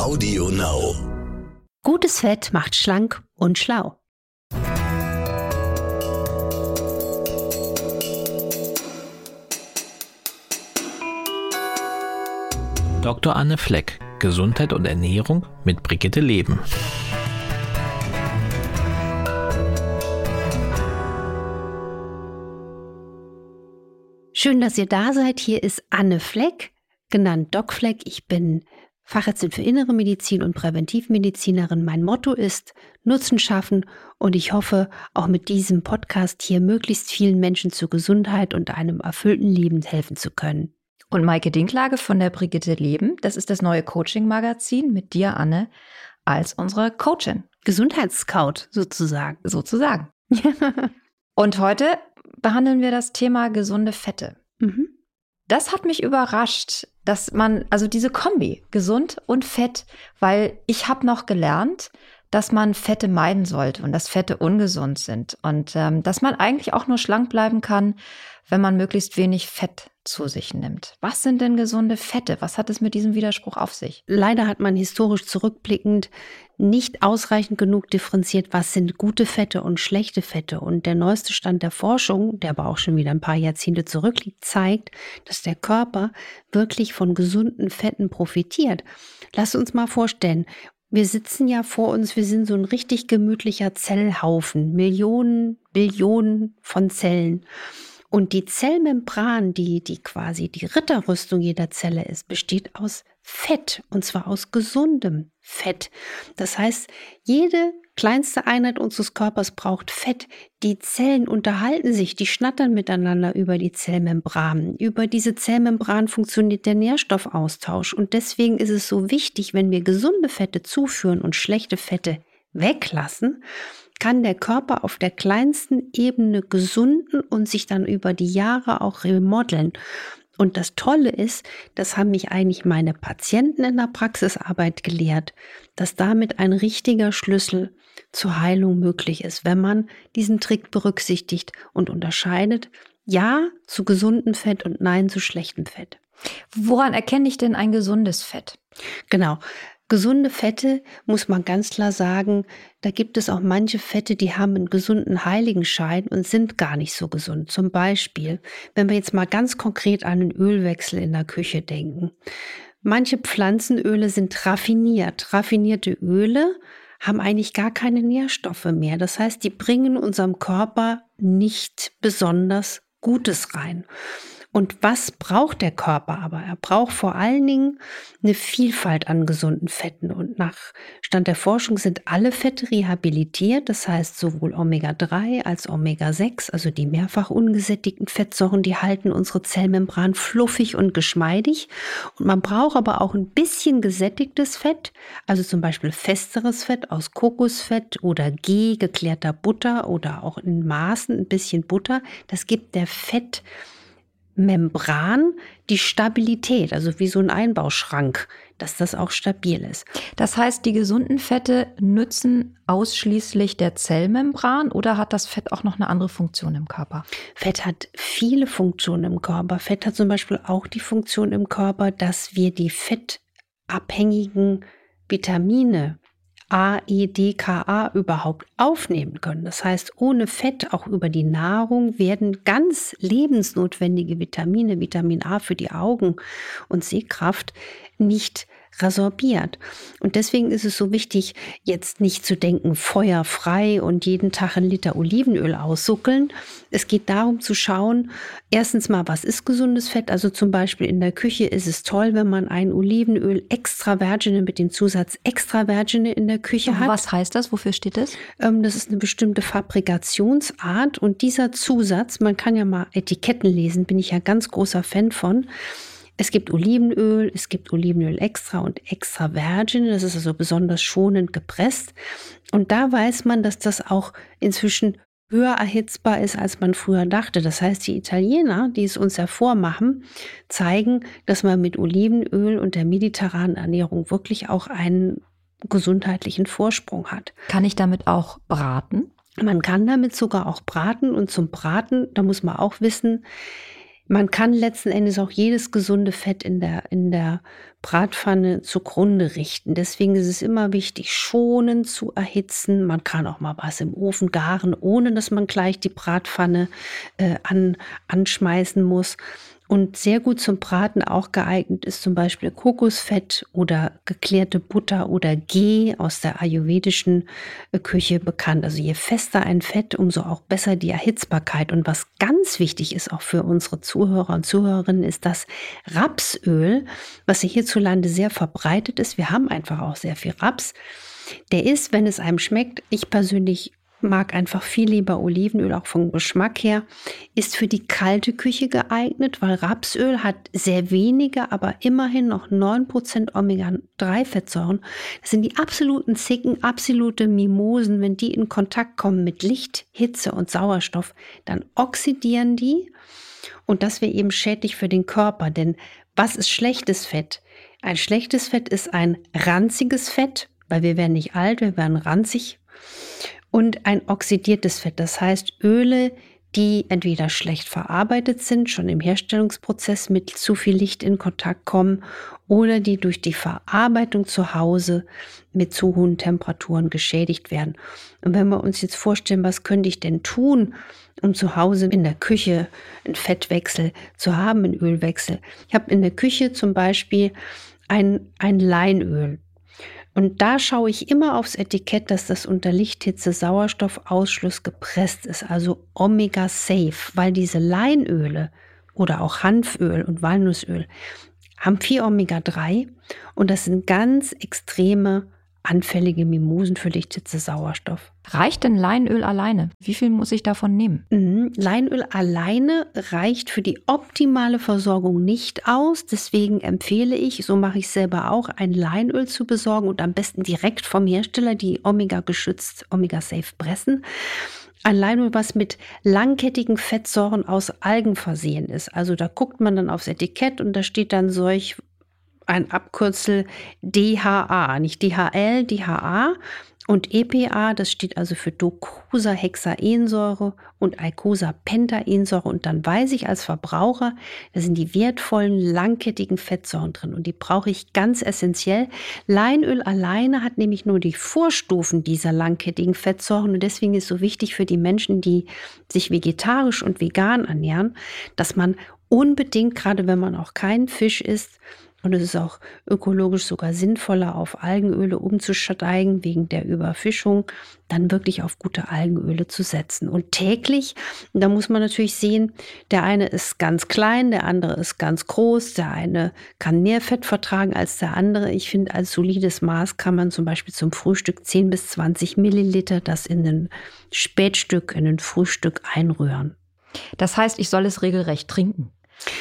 Audio Now. Gutes Fett macht schlank und schlau. Dr. Anne Fleck, Gesundheit und Ernährung mit Brigitte Leben. Schön, dass ihr da seid. Hier ist Anne Fleck, genannt Doc Fleck. Ich bin Fachärztin für Innere Medizin und Präventivmedizinerin. Mein Motto ist Nutzen schaffen und ich hoffe, auch mit diesem Podcast hier möglichst vielen Menschen zur Gesundheit und einem erfüllten Leben helfen zu können. Und Maike Dinklage von der Brigitte Leben, das ist das neue Coaching-Magazin mit dir, Anne, als unsere Coachin. Gesundheitsscout sozusagen. Sozusagen. und heute behandeln wir das Thema gesunde Fette. Mhm. Das hat mich überrascht, dass man, also diese Kombi, gesund und fett, weil ich habe noch gelernt, dass man Fette meiden sollte und dass Fette ungesund sind und ähm, dass man eigentlich auch nur schlank bleiben kann, wenn man möglichst wenig Fett zu sich nimmt. Was sind denn gesunde Fette? Was hat es mit diesem Widerspruch auf sich? Leider hat man historisch zurückblickend nicht ausreichend genug differenziert, was sind gute Fette und schlechte Fette. Und der neueste Stand der Forschung, der aber auch schon wieder ein paar Jahrzehnte zurückliegt, zeigt, dass der Körper wirklich von gesunden Fetten profitiert. Lass uns mal vorstellen, wir sitzen ja vor uns, wir sind so ein richtig gemütlicher Zellhaufen, Millionen, Billionen von Zellen. Und die Zellmembran, die, die quasi die Ritterrüstung jeder Zelle ist, besteht aus Fett und zwar aus gesundem Fett. Das heißt, jede kleinste Einheit unseres Körpers braucht Fett. Die Zellen unterhalten sich, die schnattern miteinander über die Zellmembran. Über diese Zellmembran funktioniert der Nährstoffaustausch und deswegen ist es so wichtig, wenn wir gesunde Fette zuführen und schlechte Fette weglassen, kann der Körper auf der kleinsten Ebene gesunden und sich dann über die Jahre auch remodeln. Und das Tolle ist, das haben mich eigentlich meine Patienten in der Praxisarbeit gelehrt, dass damit ein richtiger Schlüssel zur Heilung möglich ist, wenn man diesen Trick berücksichtigt und unterscheidet, ja zu gesundem Fett und nein zu schlechtem Fett. Woran erkenne ich denn ein gesundes Fett? Genau. Gesunde Fette muss man ganz klar sagen, da gibt es auch manche Fette, die haben einen gesunden Heiligenschein und sind gar nicht so gesund. Zum Beispiel, wenn wir jetzt mal ganz konkret an den Ölwechsel in der Küche denken. Manche Pflanzenöle sind raffiniert. Raffinierte Öle haben eigentlich gar keine Nährstoffe mehr. Das heißt, die bringen unserem Körper nicht besonders Gutes rein. Und was braucht der Körper aber? Er braucht vor allen Dingen eine Vielfalt an gesunden Fetten. Und nach Stand der Forschung sind alle Fette rehabilitiert. Das heißt, sowohl Omega-3 als Omega-6, also die mehrfach ungesättigten Fettsäuren, die halten unsere Zellmembran fluffig und geschmeidig. Und man braucht aber auch ein bisschen gesättigtes Fett, also zum Beispiel festeres Fett aus Kokosfett oder G, geklärter Butter oder auch in Maßen ein bisschen Butter. Das gibt der Fett Membran die Stabilität, also wie so ein Einbauschrank, dass das auch stabil ist. Das heißt, die gesunden Fette nützen ausschließlich der Zellmembran oder hat das Fett auch noch eine andere Funktion im Körper? Fett hat viele Funktionen im Körper. Fett hat zum Beispiel auch die Funktion im Körper, dass wir die fettabhängigen Vitamine A, E, D, K, A überhaupt aufnehmen können. Das heißt, ohne Fett, auch über die Nahrung, werden ganz lebensnotwendige Vitamine, Vitamin A für die Augen und Sehkraft, nicht resorbiert. Und deswegen ist es so wichtig, jetzt nicht zu denken, feuerfrei und jeden Tag ein Liter Olivenöl aussuckeln. Es geht darum zu schauen, erstens mal, was ist gesundes Fett? Also zum Beispiel in der Küche ist es toll, wenn man ein Olivenöl extra virgine mit dem Zusatz extra virgine in der Küche hat. Was heißt das? Wofür steht das? Ähm, das ist eine bestimmte Fabrikationsart und dieser Zusatz, man kann ja mal Etiketten lesen, bin ich ja ganz großer Fan von. Es gibt Olivenöl, es gibt Olivenöl extra und extra virgin. Das ist also besonders schonend gepresst. Und da weiß man, dass das auch inzwischen höher erhitzbar ist, als man früher dachte. Das heißt, die Italiener, die es uns hervormachen, zeigen, dass man mit Olivenöl und der mediterranen Ernährung wirklich auch einen gesundheitlichen Vorsprung hat. Kann ich damit auch braten? Man kann damit sogar auch braten und zum Braten, da muss man auch wissen, Man kann letzten Endes auch jedes gesunde Fett in der, in der Bratpfanne zugrunde richten. Deswegen ist es immer wichtig, schonend zu erhitzen. Man kann auch mal was im Ofen garen, ohne dass man gleich die Bratpfanne äh, an, anschmeißen muss. Und sehr gut zum Braten auch geeignet ist zum Beispiel Kokosfett oder geklärte Butter oder Ghee aus der ayurvedischen äh, Küche bekannt. Also je fester ein Fett, umso auch besser die Erhitzbarkeit. Und was ganz wichtig ist auch für unsere Zuhörer und Zuhörerinnen, ist das Rapsöl, was hierzulande sehr verbreitet ist. Wir haben einfach auch sehr viel Raps. Der ist, wenn es einem schmeckt, ich persönlich mag einfach viel lieber Olivenöl, auch vom Geschmack her. Ist für die kalte Küche geeignet, weil Rapsöl hat sehr wenige, aber immerhin noch 9% Omega-3-Fettsäuren. Das sind die absoluten Zicken, absolute Mimosen. Wenn die in Kontakt kommen mit Licht, Hitze und Sauerstoff, dann oxidieren die. Und das wäre eben schädlich für den Körper. Denn was ist schlechtes Fett? Ein schlechtes Fett ist ein ranziges Fett, weil wir werden nicht alt, wir werden ranzig und ein oxidiertes Fett, das heißt Öle, die entweder schlecht verarbeitet sind, schon im Herstellungsprozess mit zu viel Licht in Kontakt kommen oder die durch die Verarbeitung zu Hause mit zu hohen Temperaturen geschädigt werden. Und wenn wir uns jetzt vorstellen, was könnte ich denn tun, um zu Hause in der Küche einen Fettwechsel zu haben, einen Ölwechsel. Ich habe in der Küche zum Beispiel ein, ein Leinöl. Und da schaue ich immer aufs Etikett, dass das unter Lichthitze Sauerstoffausschluss gepresst ist, also Omega Safe, weil diese Leinöle oder auch Hanföl und Walnussöl haben viel Omega 3 und das sind ganz extreme anfällige Mimosen für Lichthitze Sauerstoff. Reicht denn Leinöl alleine? Wie viel muss ich davon nehmen? Mhm. Leinöl alleine reicht für die optimale Versorgung nicht aus. Deswegen empfehle ich, so mache ich selber auch, ein Leinöl zu besorgen und am besten direkt vom Hersteller, die Omega geschützt, Omega Safe pressen. Ein Leinöl, was mit langkettigen Fettsäuren aus Algen versehen ist. Also da guckt man dann aufs Etikett und da steht dann solch ein Abkürzel DHA, nicht DHL, DHA. Und EPA, das steht also für Docosahexaensäure und Eicosapentaensäure. Und dann weiß ich als Verbraucher, da sind die wertvollen langkettigen Fettsäuren drin. Und die brauche ich ganz essentiell. Leinöl alleine hat nämlich nur die Vorstufen dieser langkettigen Fettsäuren. Und deswegen ist es so wichtig für die Menschen, die sich vegetarisch und vegan ernähren, dass man unbedingt, gerade wenn man auch keinen Fisch isst, und es ist auch ökologisch sogar sinnvoller, auf Algenöle umzusteigen wegen der Überfischung, dann wirklich auf gute Algenöle zu setzen. Und täglich, da muss man natürlich sehen, der eine ist ganz klein, der andere ist ganz groß, der eine kann mehr Fett vertragen als der andere. Ich finde, als solides Maß kann man zum Beispiel zum Frühstück 10 bis 20 Milliliter das in ein Spätstück, in ein Frühstück einrühren. Das heißt, ich soll es regelrecht trinken.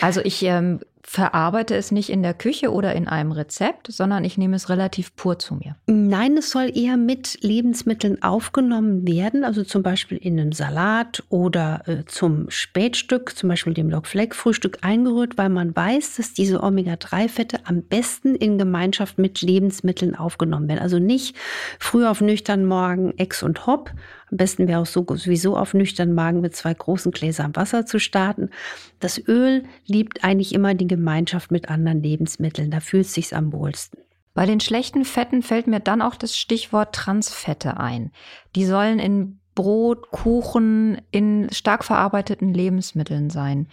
Also ich ähm, verarbeite es nicht in der Küche oder in einem Rezept, sondern ich nehme es relativ pur zu mir. Nein, es soll eher mit Lebensmitteln aufgenommen werden, also zum Beispiel in einem Salat oder äh, zum Spätstück, zum Beispiel dem Lockfleck-Frühstück eingerührt, weil man weiß, dass diese Omega-3-Fette am besten in Gemeinschaft mit Lebensmitteln aufgenommen werden. Also nicht früh auf nüchtern Morgen Ex und Hop, am besten wäre auch so, sowieso auf nüchternen Magen mit zwei großen Gläsern Wasser zu starten. Das Öl liebt eigentlich immer die Gemeinschaft mit anderen Lebensmitteln. Da fühlt es sich am wohlsten. Bei den schlechten Fetten fällt mir dann auch das Stichwort Transfette ein. Die sollen in Brot, Kuchen, in stark verarbeiteten Lebensmitteln sein.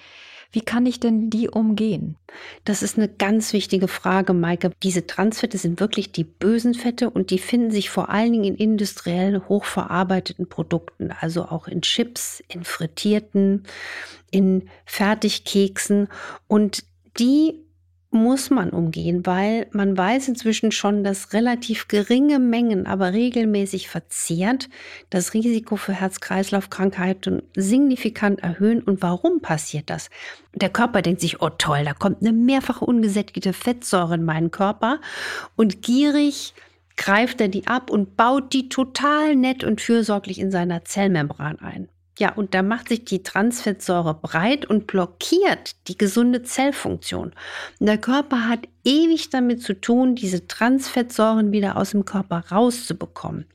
Wie kann ich denn die umgehen? Das ist eine ganz wichtige Frage, Maike. Diese Transfette sind wirklich die bösen Fette und die finden sich vor allen Dingen in industriell hochverarbeiteten Produkten, also auch in Chips, in frittierten, in Fertigkeksen und die muss man umgehen, weil man weiß inzwischen schon, dass relativ geringe Mengen, aber regelmäßig verzehrt, das Risiko für Herz-Kreislauf-Krankheiten signifikant erhöhen. Und warum passiert das? Der Körper denkt sich, oh toll, da kommt eine mehrfach ungesättigte Fettsäure in meinen Körper und gierig greift er die ab und baut die total nett und fürsorglich in seiner Zellmembran ein. Ja, und da macht sich die Transfettsäure breit und blockiert die gesunde Zellfunktion. Und der Körper hat ewig damit zu tun, diese Transfettsäuren wieder aus dem Körper rauszubekommen.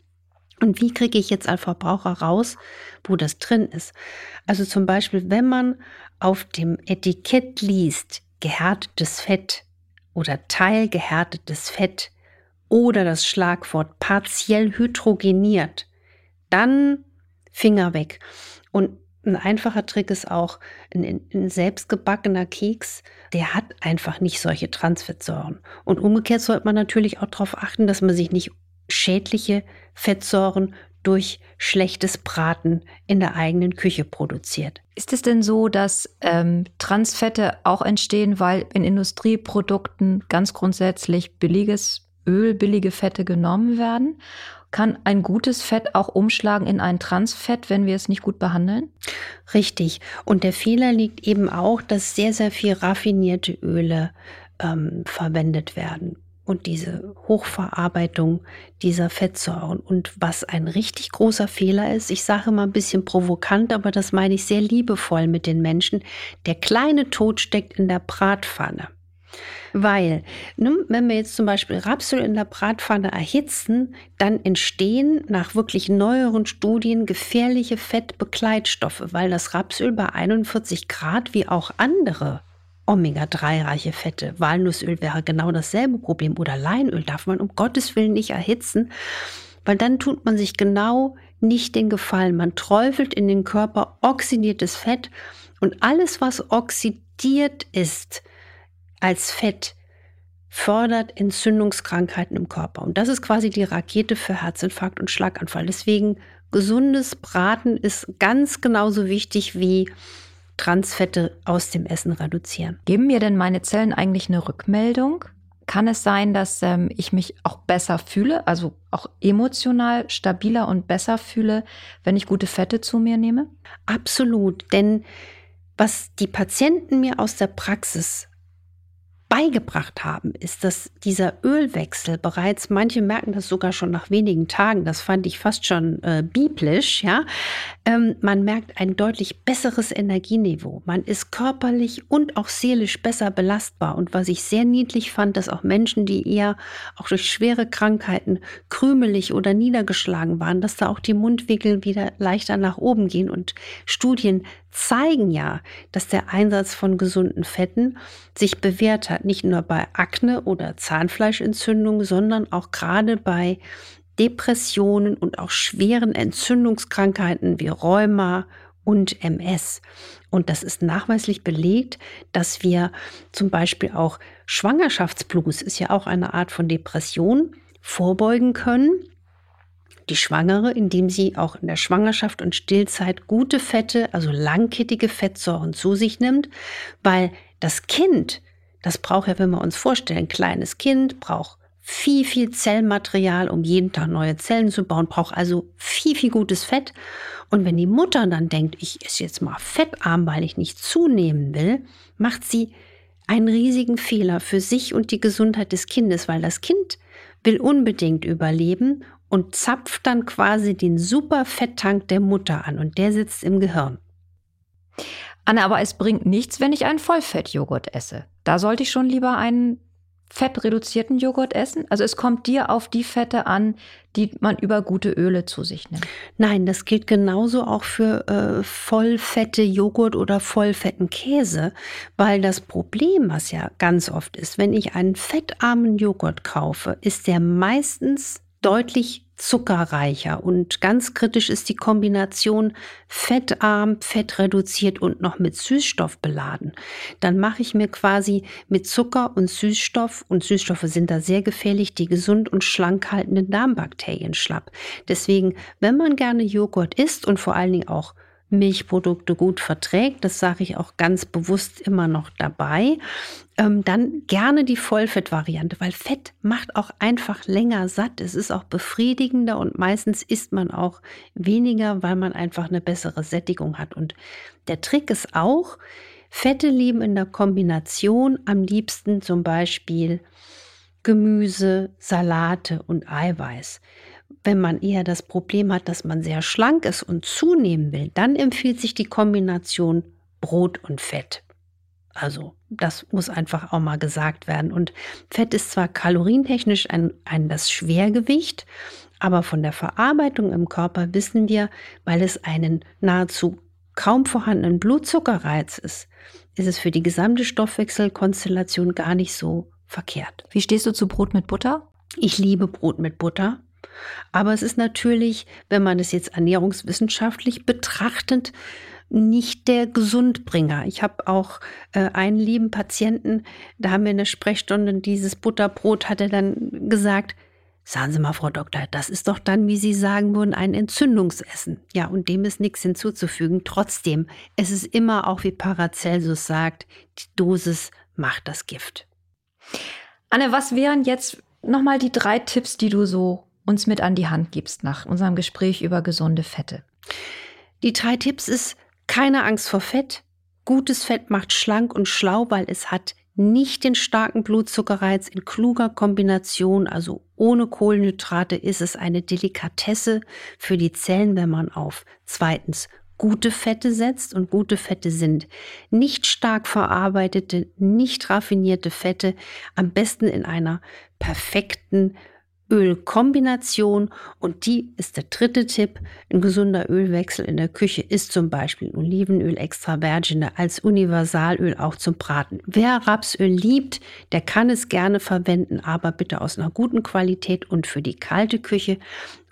Und wie kriege ich jetzt als Verbraucher raus, wo das drin ist? Also zum Beispiel, wenn man auf dem Etikett liest, gehärtetes Fett oder teilgehärtetes Fett oder das Schlagwort partiell hydrogeniert, dann Finger weg. Und ein einfacher Trick ist auch, ein, ein selbstgebackener Keks, der hat einfach nicht solche Transfettsäuren. Und umgekehrt sollte man natürlich auch darauf achten, dass man sich nicht schädliche Fettsäuren durch schlechtes Braten in der eigenen Küche produziert. Ist es denn so, dass ähm, Transfette auch entstehen, weil in Industrieprodukten ganz grundsätzlich billiges Öl, billige Fette genommen werden? Kann ein gutes Fett auch umschlagen in ein Transfett, wenn wir es nicht gut behandeln? Richtig. Und der Fehler liegt eben auch, dass sehr, sehr viel raffinierte Öle ähm, verwendet werden und diese Hochverarbeitung dieser Fettsäuren. Und was ein richtig großer Fehler ist, ich sage mal ein bisschen provokant, aber das meine ich sehr liebevoll mit den Menschen, der kleine Tod steckt in der Bratpfanne. Weil, ne, wenn wir jetzt zum Beispiel Rapsöl in der Bratpfanne erhitzen, dann entstehen nach wirklich neueren Studien gefährliche Fettbegleitstoffe, weil das Rapsöl bei 41 Grad wie auch andere Omega-3-reiche Fette, Walnussöl wäre genau dasselbe Problem oder Leinöl darf man um Gottes Willen nicht erhitzen, weil dann tut man sich genau nicht den Gefallen. Man träufelt in den Körper oxidiertes Fett und alles, was oxidiert ist, als Fett fördert Entzündungskrankheiten im Körper. Und das ist quasi die Rakete für Herzinfarkt und Schlaganfall. Deswegen gesundes Braten ist ganz genauso wichtig wie Transfette aus dem Essen reduzieren. Geben mir denn meine Zellen eigentlich eine Rückmeldung? Kann es sein, dass ähm, ich mich auch besser fühle, also auch emotional stabiler und besser fühle, wenn ich gute Fette zu mir nehme? Absolut, denn was die Patienten mir aus der Praxis beigebracht haben, ist, dass dieser Ölwechsel bereits, manche merken das sogar schon nach wenigen Tagen, das fand ich fast schon äh, biblisch, ja. Ähm, man merkt ein deutlich besseres Energieniveau. Man ist körperlich und auch seelisch besser belastbar. Und was ich sehr niedlich fand, dass auch Menschen, die eher auch durch schwere Krankheiten krümelig oder niedergeschlagen waren, dass da auch die Mundwinkel wieder leichter nach oben gehen. Und Studien zeigen ja, dass der Einsatz von gesunden Fetten sich bewährt hat, nicht nur bei Akne oder Zahnfleischentzündung, sondern auch gerade bei Depressionen und auch schweren Entzündungskrankheiten wie Rheuma und MS. Und das ist nachweislich belegt, dass wir zum Beispiel auch Schwangerschaftsblues ist ja auch eine Art von Depression vorbeugen können die Schwangere, indem sie auch in der Schwangerschaft und Stillzeit gute Fette, also langkettige Fettsäuren zu sich nimmt, weil das Kind, das braucht ja, wenn wir uns vorstellen, ein kleines Kind braucht viel, viel Zellmaterial, um jeden Tag neue Zellen zu bauen, braucht also viel, viel gutes Fett. Und wenn die Mutter dann denkt, ich esse jetzt mal fettarm, weil ich nicht zunehmen will, macht sie einen riesigen Fehler für sich und die Gesundheit des Kindes, weil das Kind will unbedingt überleben und zapft dann quasi den Superfetttank der Mutter an und der sitzt im Gehirn. Anne, aber es bringt nichts, wenn ich einen Vollfettjoghurt esse. Da sollte ich schon lieber einen fettreduzierten Joghurt essen? Also es kommt dir auf die Fette an, die man über gute Öle zu sich nimmt. Nein, das gilt genauso auch für äh, vollfette Joghurt oder vollfetten Käse, weil das Problem, was ja ganz oft ist, wenn ich einen fettarmen Joghurt kaufe, ist der meistens deutlich zuckerreicher. Und ganz kritisch ist die Kombination fettarm, fettreduziert und noch mit Süßstoff beladen. Dann mache ich mir quasi mit Zucker und Süßstoff, und Süßstoffe sind da sehr gefährlich, die gesund und schlank haltenden Darmbakterien schlapp. Deswegen, wenn man gerne Joghurt isst und vor allen Dingen auch Milchprodukte gut verträgt, das sage ich auch ganz bewusst immer noch dabei, ähm, dann gerne die Vollfettvariante, weil Fett macht auch einfach länger satt. Es ist auch befriedigender und meistens isst man auch weniger, weil man einfach eine bessere Sättigung hat. Und der Trick ist auch, Fette lieben in der Kombination am liebsten zum Beispiel Gemüse, Salate und Eiweiß wenn man eher das Problem hat, dass man sehr schlank ist und zunehmen will, dann empfiehlt sich die Kombination Brot und Fett. Also das muss einfach auch mal gesagt werden. Und Fett ist zwar kalorientechnisch ein, ein das Schwergewicht, aber von der Verarbeitung im Körper wissen wir, weil es einen nahezu kaum vorhandenen Blutzuckerreiz ist, ist es für die gesamte Stoffwechselkonstellation gar nicht so verkehrt. Wie stehst du zu Brot mit Butter? Ich liebe Brot mit Butter. Aber es ist natürlich, wenn man es jetzt ernährungswissenschaftlich betrachtet, nicht der Gesundbringer. Ich habe auch äh, einen lieben Patienten, da haben wir eine Sprechstunde, dieses Butterbrot hat er dann gesagt, Sagen Sie mal, Frau Doktor, das ist doch dann, wie Sie sagen würden, ein Entzündungsessen. Ja, und dem ist nichts hinzuzufügen. Trotzdem, es ist immer auch, wie Paracelsus sagt, die Dosis macht das Gift. Anne, was wären jetzt nochmal die drei Tipps, die du so uns mit an die Hand gibst nach unserem Gespräch über gesunde Fette? Die drei Tipps ist keine Angst vor Fett. Gutes Fett macht schlank und schlau, weil es hat nicht den starken Blutzuckerreiz in kluger Kombination, also ohne Kohlenhydrate, ist es eine Delikatesse für die Zellen, wenn man auf zweitens gute Fette setzt und gute Fette sind nicht stark verarbeitete, nicht raffinierte Fette, am besten in einer perfekten Ölkombination und die ist der dritte Tipp. Ein gesunder Ölwechsel in der Küche ist zum Beispiel Olivenöl extra virgine als Universalöl auch zum Braten. Wer Rapsöl liebt, der kann es gerne verwenden, aber bitte aus einer guten Qualität und für die kalte Küche.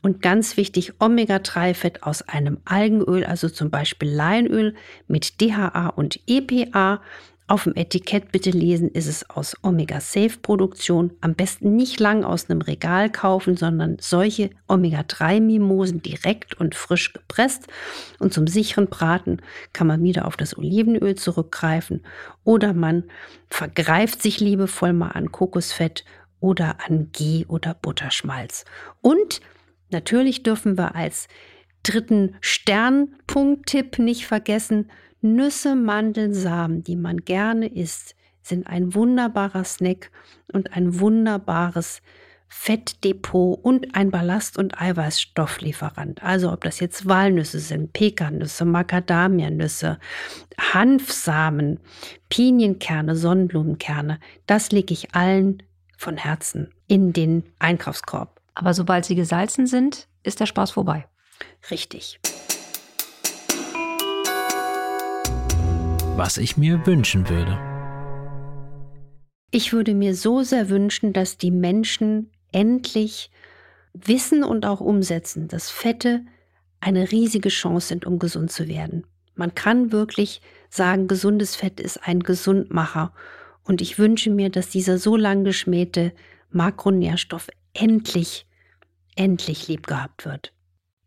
Und ganz wichtig, Omega-3-Fett aus einem Algenöl, also zum Beispiel Leinöl mit DHA und EPA auf dem Etikett bitte lesen, ist es aus Omega-Safe-Produktion. Am besten nicht lang aus einem Regal kaufen, sondern solche Omega-3-Mimosen direkt und frisch gepresst. Und zum sicheren Braten kann man wieder auf das Olivenöl zurückgreifen oder man vergreift sich liebevoll mal an Kokosfett oder an Ghee oder Butterschmalz. Und natürlich dürfen wir als dritten Sternpunkt-Tipp nicht vergessen, Nüsse, Mandeln, Samen, die man gerne isst, sind ein wunderbarer Snack und ein wunderbares Fettdepot und ein Ballast- und Eiweißstofflieferant. Also ob das jetzt Walnüsse sind, Pekannüsse, Macadamianüsse, Hanfsamen, Pinienkerne, Sonnenblumenkerne, das lege ich allen von Herzen in den Einkaufskorb. Aber sobald sie gesalzen sind, ist der Spaß vorbei. Richtig. Was ich mir wünschen würde. Ich würde mir so sehr wünschen, dass die Menschen endlich wissen und auch umsetzen, dass Fette eine riesige Chance sind, um gesund zu werden. Man kann wirklich sagen, gesundes Fett ist ein Gesundmacher. Und ich wünsche mir, dass dieser so lang geschmähte Makronährstoff endlich, endlich lieb gehabt wird.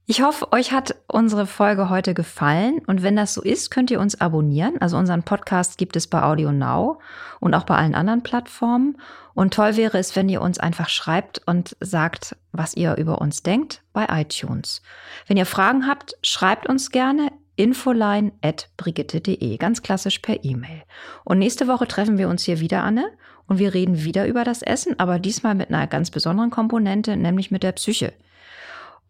Ich hoffe, euch hat unsere Folge heute gefallen und wenn das so ist, könnt ihr uns abonnieren. Also unseren Podcast gibt es bei Audio Now und auch bei allen anderen Plattformen. Und toll wäre es, wenn ihr uns einfach schreibt und sagt, was ihr über uns denkt bei iTunes. Wenn ihr Fragen habt, schreibt uns gerne infoline at brigitte.de, ganz klassisch per E-Mail. Und nächste Woche treffen wir uns hier wieder, Anne, und wir reden wieder über das Essen, aber diesmal mit einer ganz besonderen Komponente, nämlich mit der Psyche.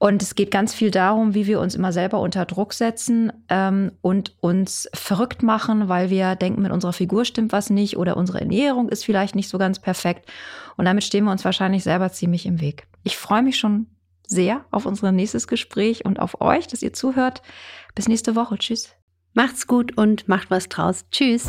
Und es geht ganz viel darum, wie wir uns immer selber unter Druck setzen ähm, und uns verrückt machen, weil wir denken, mit unserer Figur stimmt was nicht oder unsere Ernährung ist vielleicht nicht so ganz perfekt. Und damit stehen wir uns wahrscheinlich selber ziemlich im Weg. Ich freue mich schon sehr auf unser nächstes Gespräch und auf euch, dass ihr zuhört. Bis nächste Woche. Tschüss. Macht's gut und macht was draus. Tschüss.